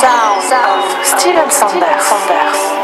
sound of Steven Sanders.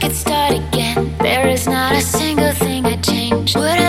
could start again. There is not a single thing I'd Would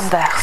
Santander.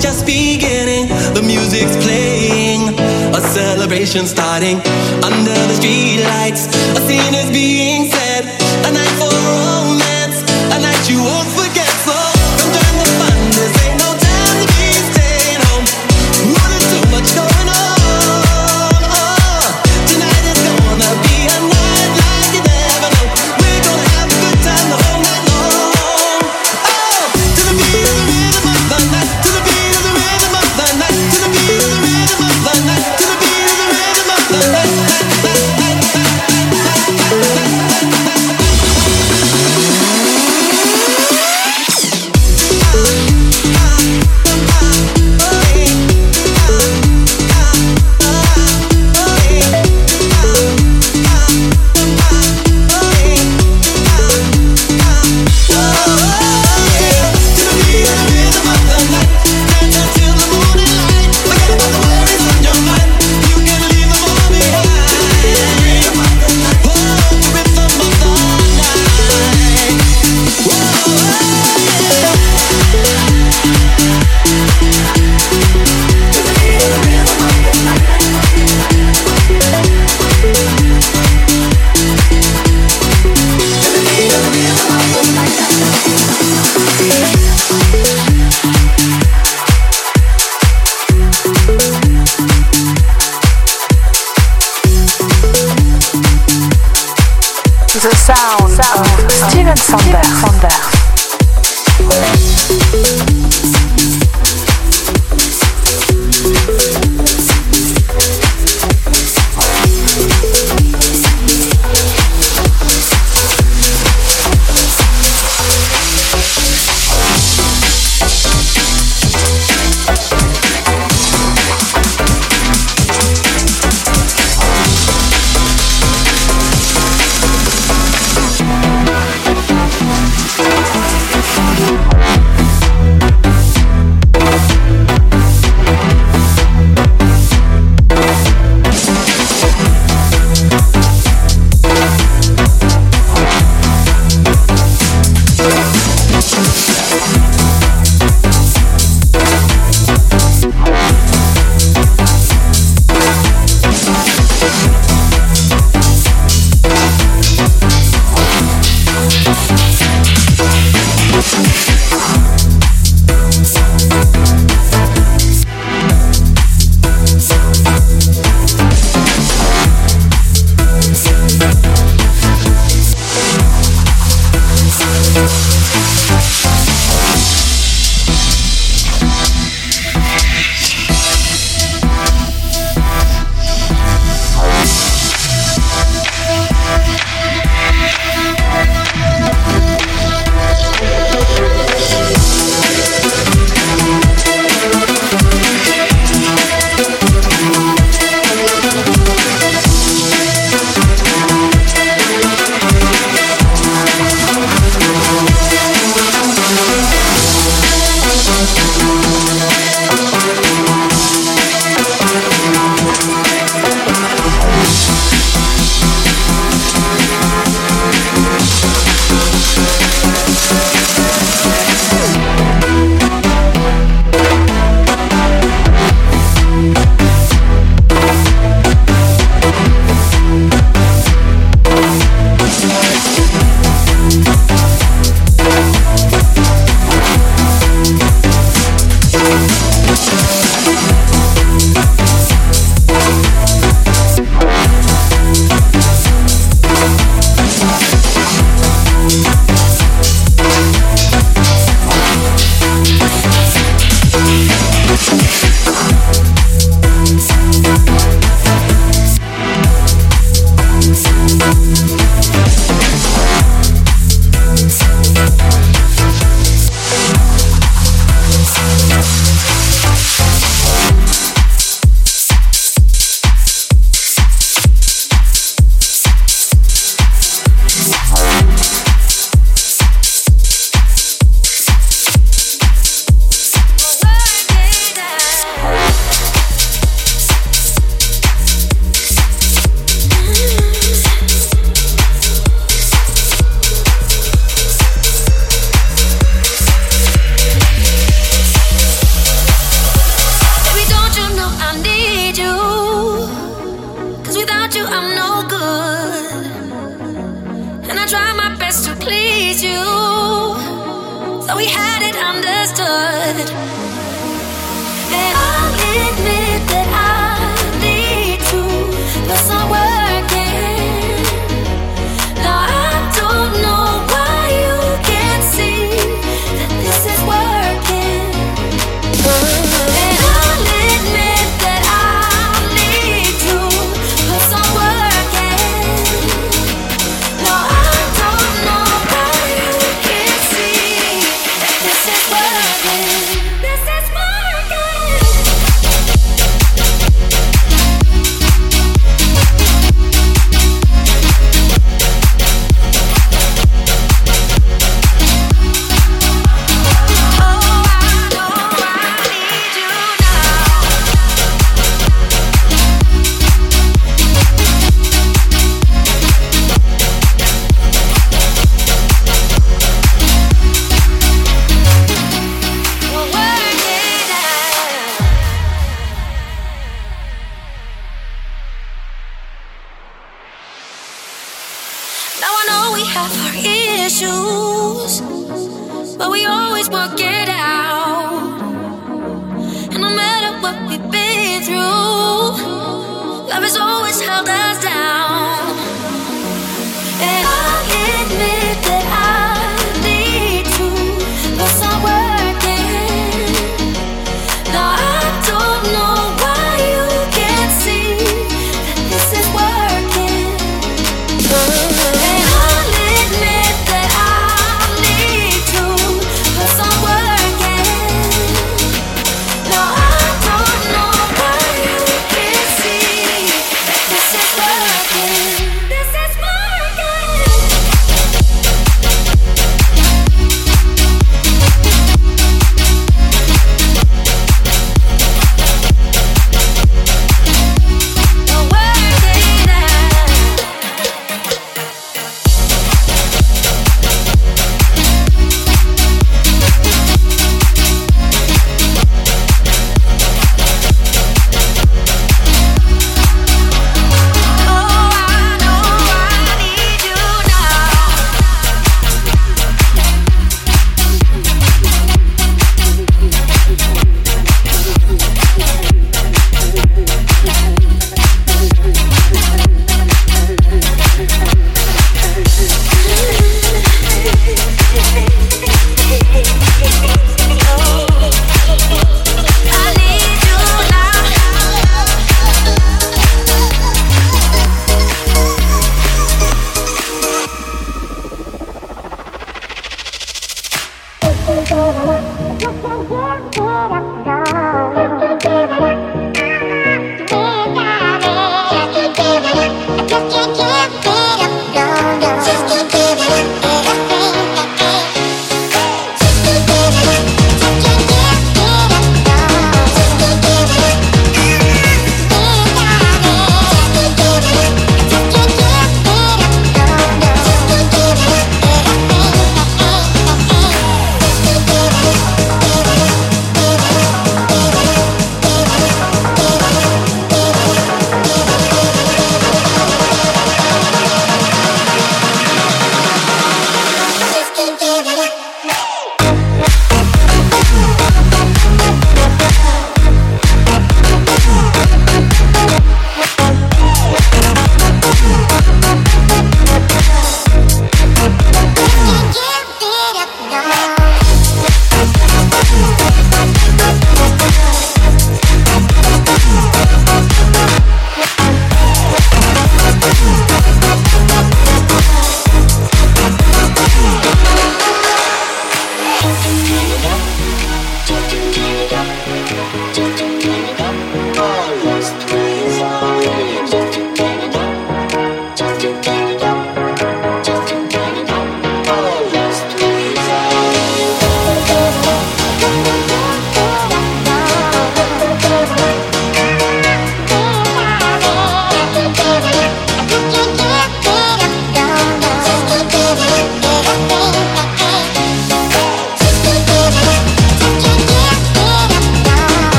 Sanders. beginning. The music's playing, a celebration starting under the fun. A scene is time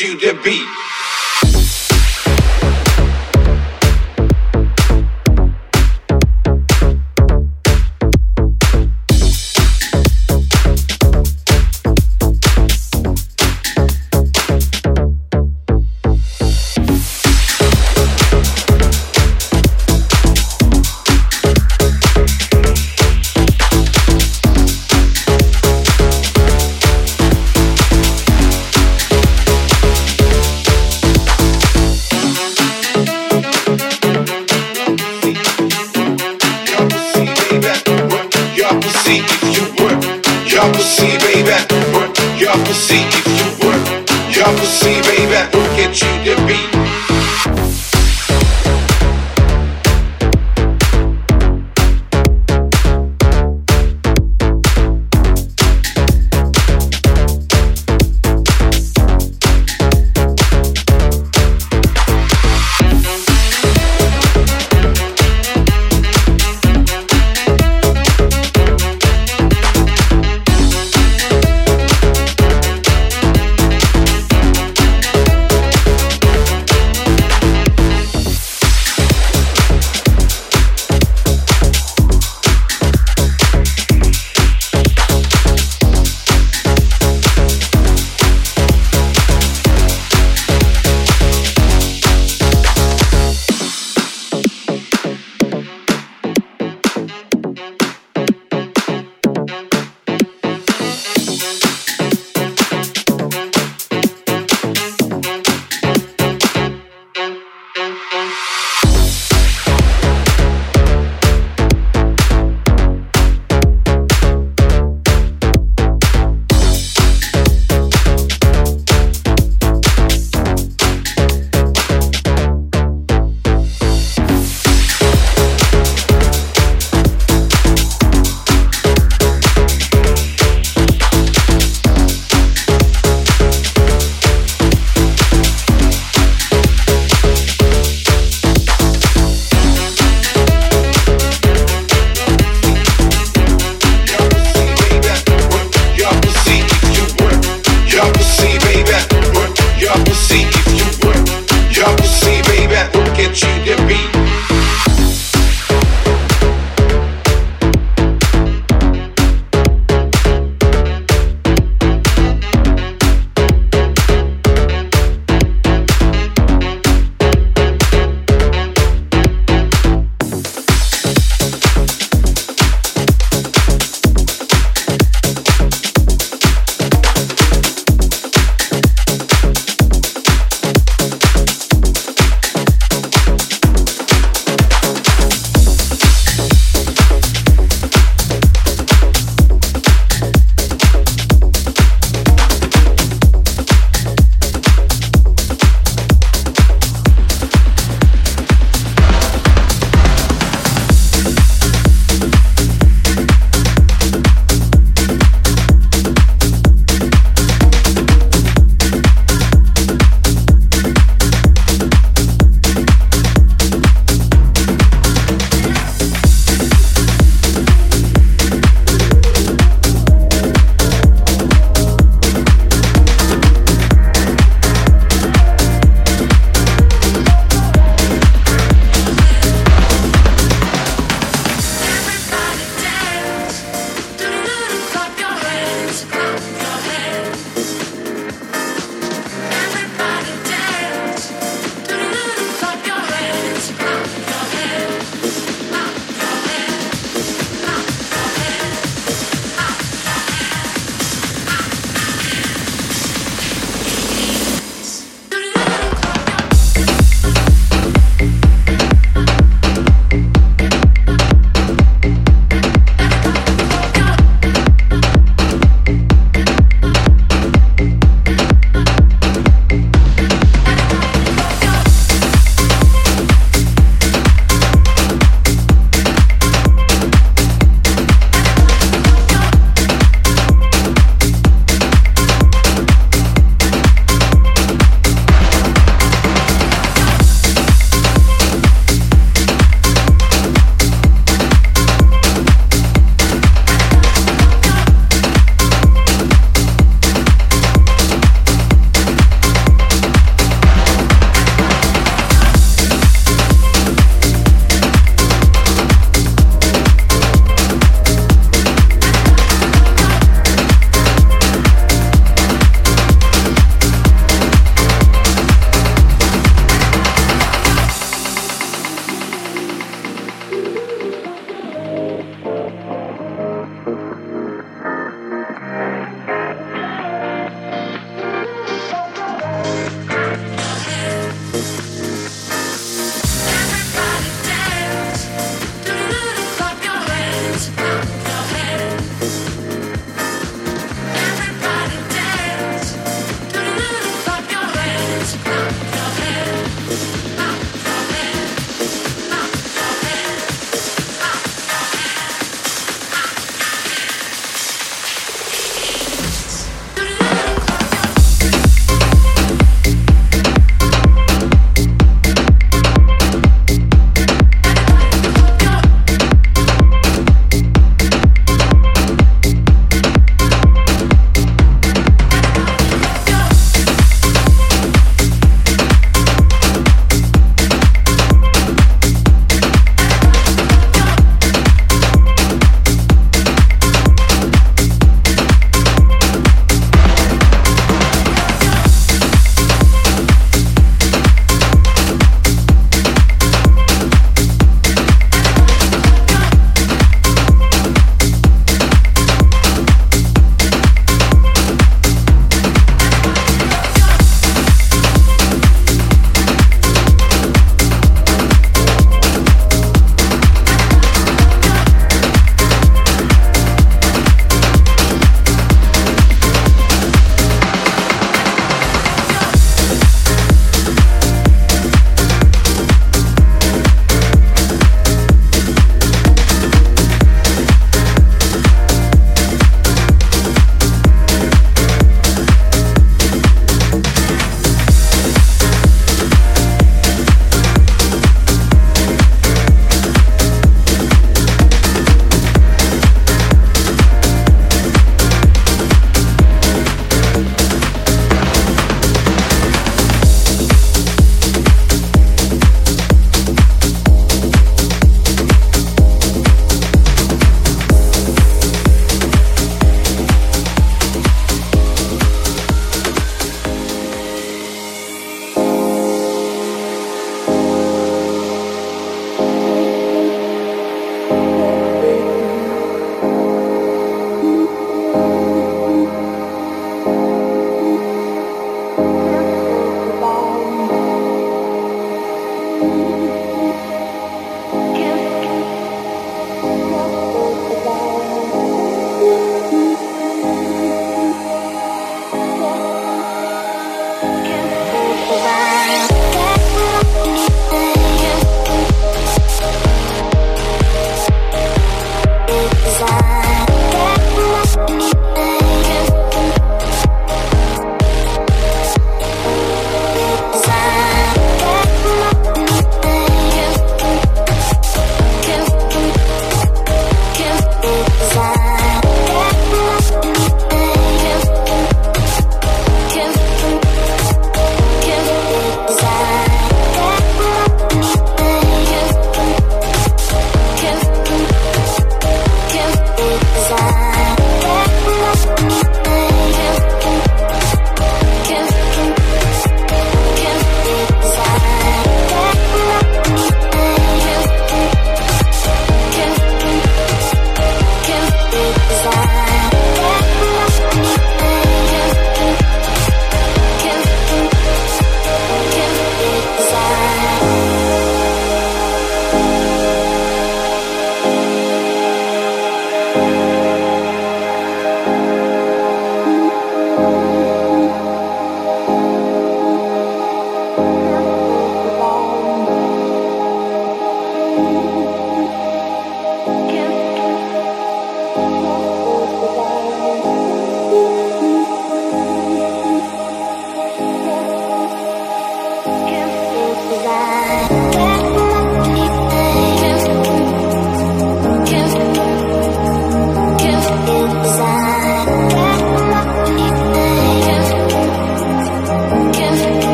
you to be.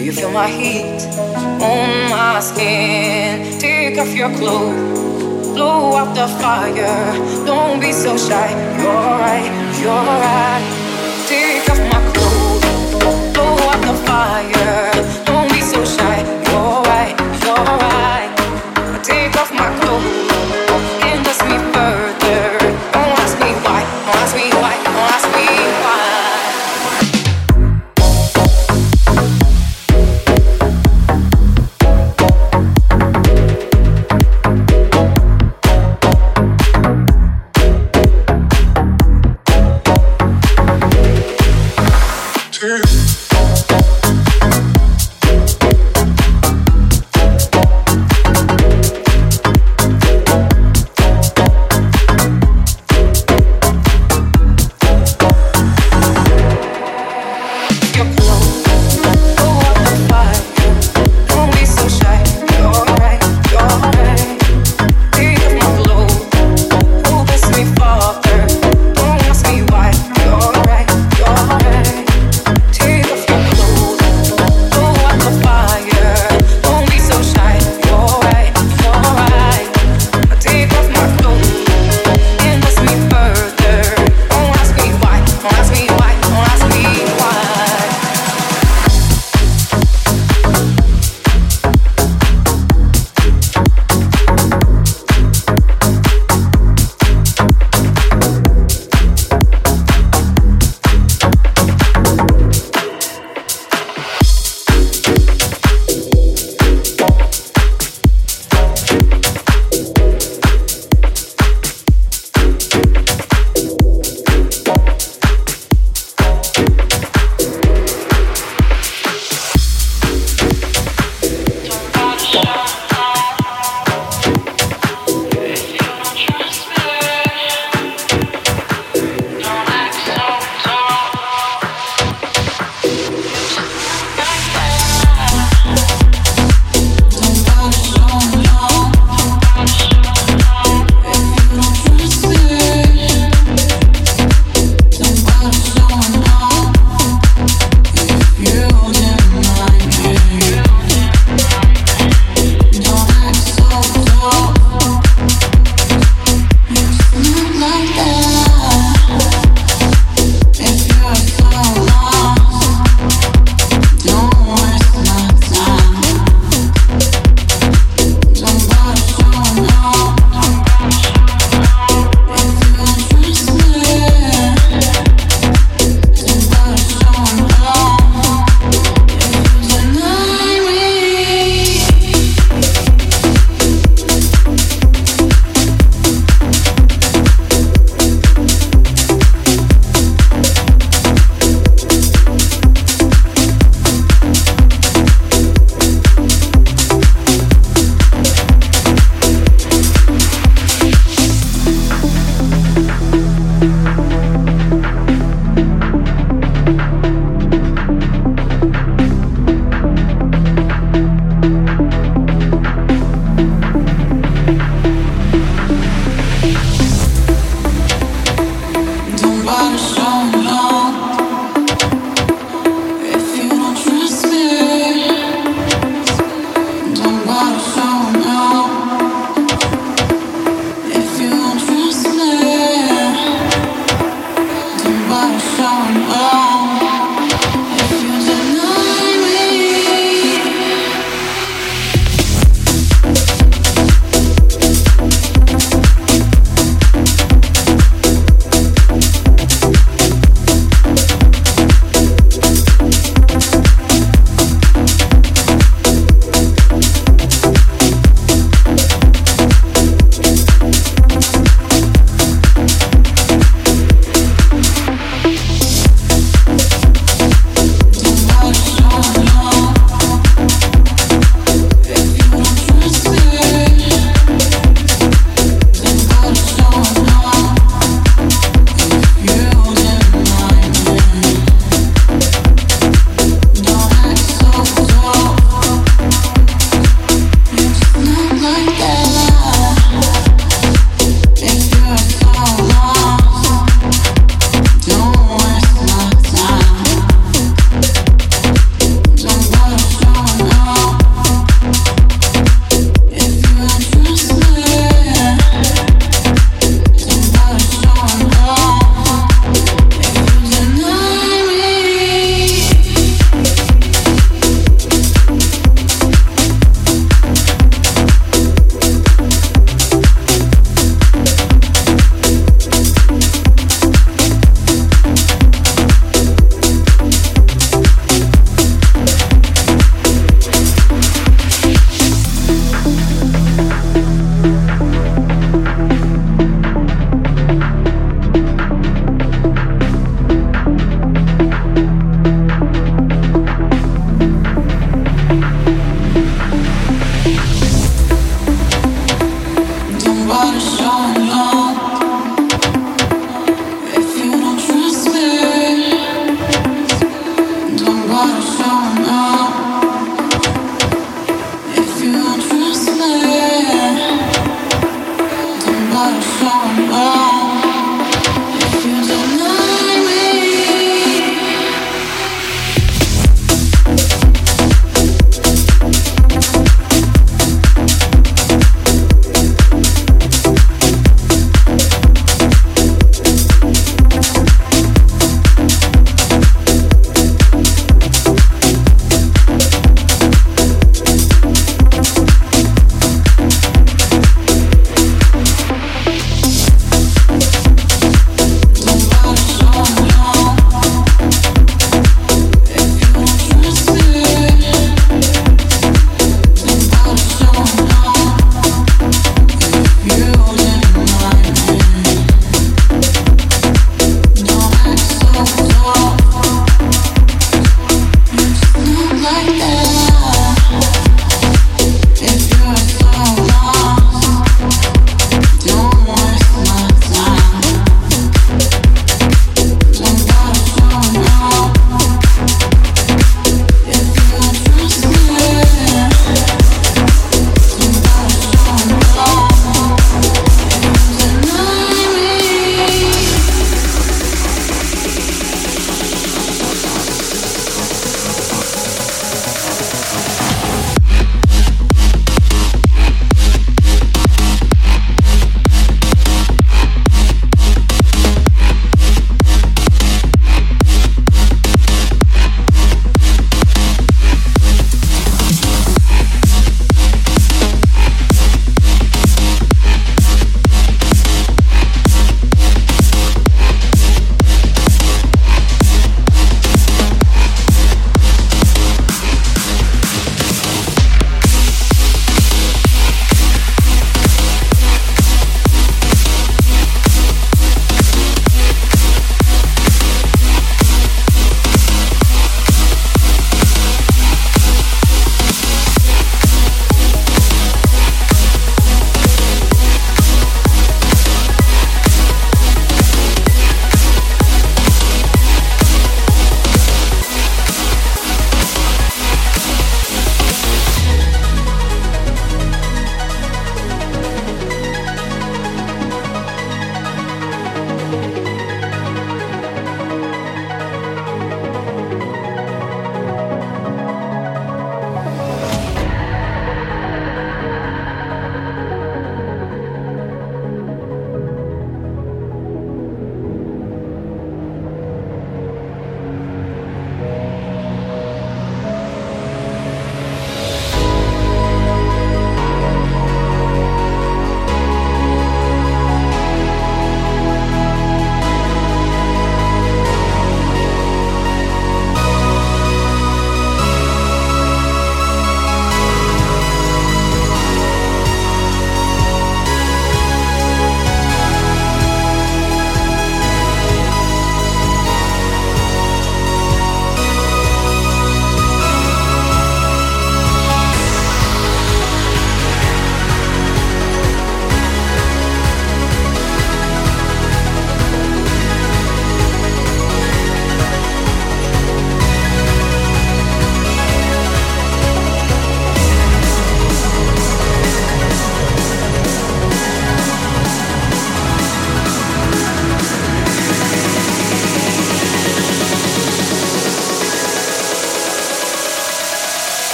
you feel my heat on my skin? Take off your clothes, blow out the fire. Don't be so shy. You're right, you're right.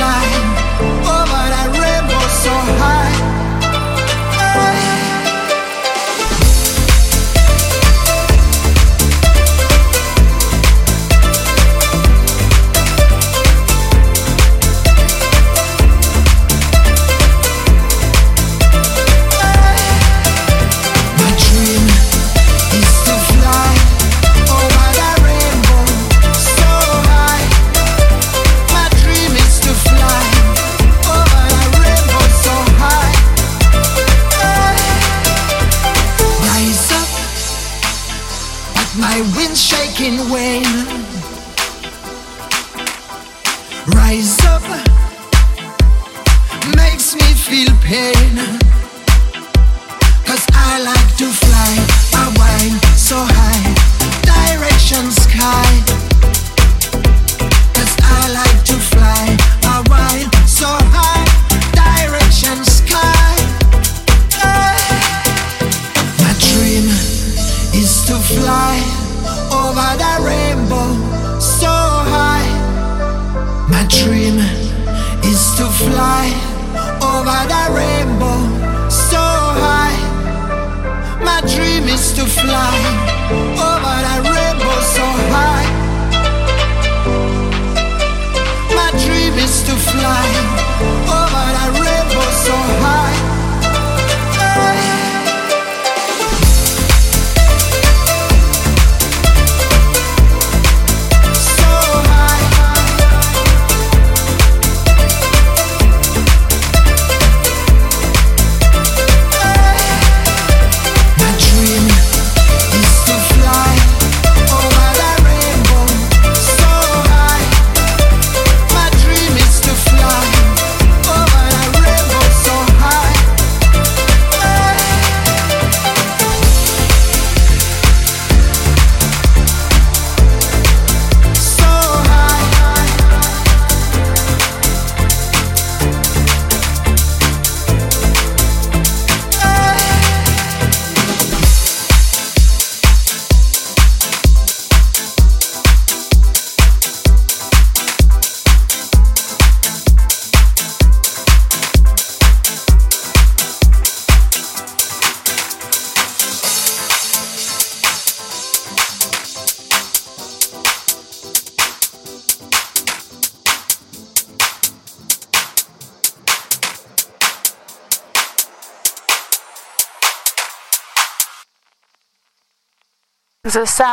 The